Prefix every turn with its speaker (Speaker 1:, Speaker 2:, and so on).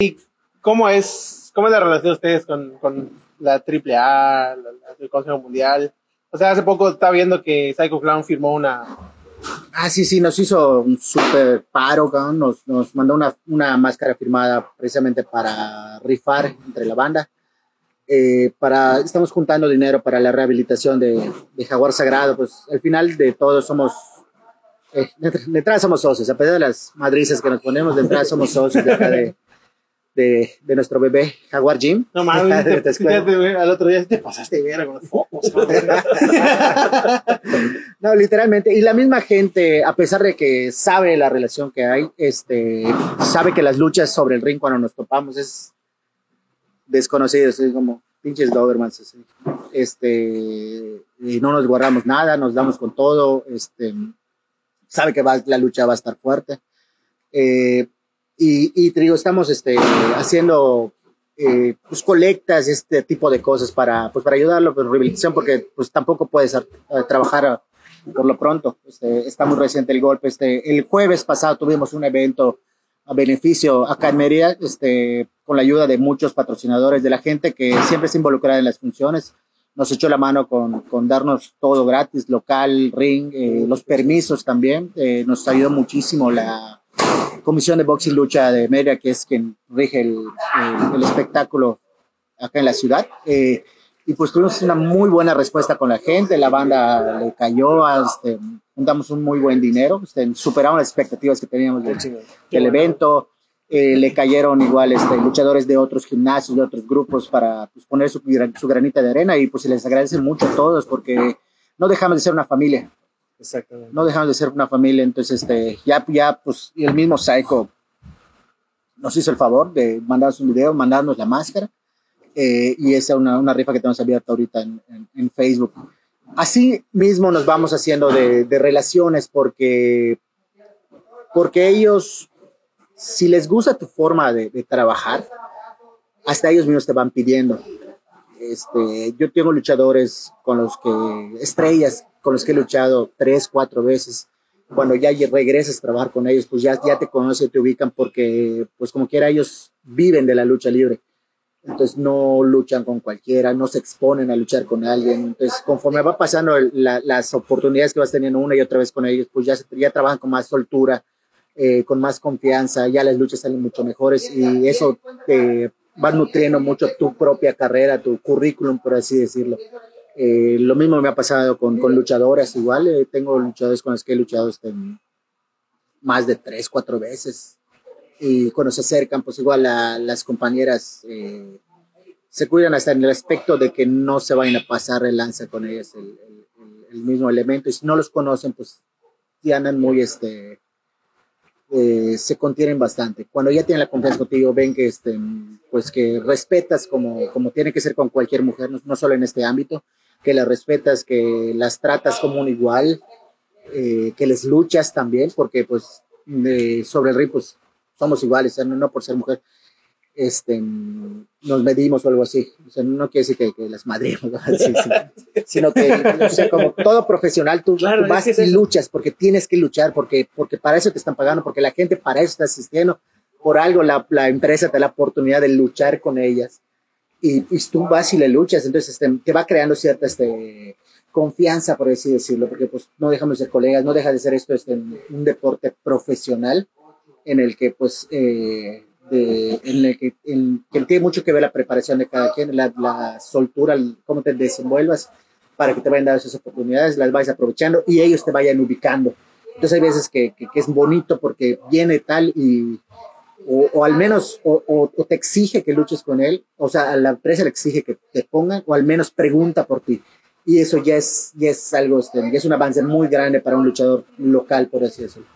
Speaker 1: ¿Y cómo es, cómo es la relación de ustedes con, con la AAA, el Consejo Mundial? O sea, hace poco estaba viendo que Psycho Clown firmó una...
Speaker 2: Ah, sí, sí, nos hizo un súper paro, nos, nos mandó una, una máscara firmada precisamente para rifar entre la banda. Eh, para, estamos juntando dinero para la rehabilitación de, de Jaguar Sagrado, pues al final de todo somos, eh, de, entrada somos socios, a pesar de las madrizas que nos ponemos, de entrada somos socios de, de, de, nuestro bebé Jaguar Jim.
Speaker 1: No mames, te, al otro día te pasaste ver con los focos.
Speaker 2: no, literalmente, y la misma gente, a pesar de que sabe la relación que hay, este, sabe que las luchas sobre el ring cuando nos topamos es desconocidos, es como pinches Dobermans, este, y no nos guardamos nada, nos damos con todo, este, sabe que va, la lucha va a estar fuerte. Eh, y, y te digo, estamos este, haciendo eh, pues, colectas, este tipo de cosas para, pues, para ayudarlo con rehabilitación, porque pues tampoco puedes eh, trabajar por lo pronto. Este, está muy reciente el golpe. Este, el jueves pasado tuvimos un evento a beneficio acá en Mérida, este, con la ayuda de muchos patrocinadores, de la gente que siempre se involucra en las funciones. Nos echó la mano con, con darnos todo gratis, local, ring, eh, los permisos también. Eh, nos ayudó muchísimo la Comisión de Box y Lucha de Mérida, que es quien rige el, el, espectáculo acá en la ciudad. Eh, y pues tuvimos una muy buena respuesta con la gente, la banda le cayó, este, juntamos un muy buen dinero, este, superamos las expectativas que teníamos del, evento, eh, le cayeron igual este, luchadores de otros gimnasios, de otros grupos para pues, poner su, su, granita de arena y pues se les agradece mucho a todos porque no dejamos de ser una familia. No dejamos de ser una familia, entonces este, ya, ya pues el mismo Psycho nos hizo el favor de mandarnos un video, mandarnos la máscara eh, y esa es una, una, rifa que tenemos abierta ahorita en, en, en, Facebook. Así mismo nos vamos haciendo de, de relaciones porque, porque ellos si les gusta tu forma de, de, trabajar, hasta ellos mismos te van pidiendo. Este, yo tengo luchadores con los que, estrellas con los que he luchado tres, cuatro veces. Cuando ya regresas a trabajar con ellos, pues ya, ya te conocen, te ubican porque, pues como quiera, ellos viven de la lucha libre. Entonces no luchan con cualquiera, no se exponen a luchar con alguien. Entonces, conforme va pasando la, las oportunidades que vas teniendo una y otra vez con ellos, pues ya, ya trabajan con más soltura, eh, con más confianza, ya las luchas salen mucho mejores y eso te va nutriendo mucho tu propia carrera, tu currículum, por así decirlo. Eh, lo mismo me ha pasado con, con luchadoras, igual eh, tengo luchadores con los que he luchado este, más de tres, cuatro veces. Y cuando se acercan, pues igual las compañeras eh, se cuidan hasta en el aspecto de que no se vayan a pasar el lanza con ellas el, el, el mismo elemento. Y si no los conocen, pues ya andan muy, este, eh, se contienen bastante. Cuando ya tienen la confianza contigo, ven que, este, pues que respetas como, como tiene que ser con cualquier mujer, no, no solo en este ámbito, que las respetas, que las tratas como un igual, eh, que les luchas también, porque pues de, sobre el ring pues somos iguales, no, no por ser mujer, este, nos medimos o algo así. O sea, no quiere decir que, que las madremos, sí, sí. sino que, como todo profesional, tú, claro, tú vas es y luchas porque tienes que luchar, porque, porque para eso te están pagando, porque la gente para eso está asistiendo. Por algo la, la empresa te da la oportunidad de luchar con ellas. Y, y tú vas y le luchas, entonces este, te va creando cierta este, confianza, por así decirlo, porque pues no dejamos de ser colegas, no deja de ser esto este, un deporte profesional en el que pues eh, de, en el que, en, que, tiene mucho que ver la preparación de cada quien, la, la soltura, cómo te desenvuelvas para que te vayan dando esas oportunidades, las vayas aprovechando y ellos te vayan ubicando. Entonces hay veces que, que, que es bonito porque viene tal y, o, o al menos, o, o, o, te exige que luches con él, o sea, a la empresa le exige que te pongan, o al menos pregunta por ti. Y eso ya es, ya es algo, este, ya es un avance muy grande para un luchador local, por así decirlo.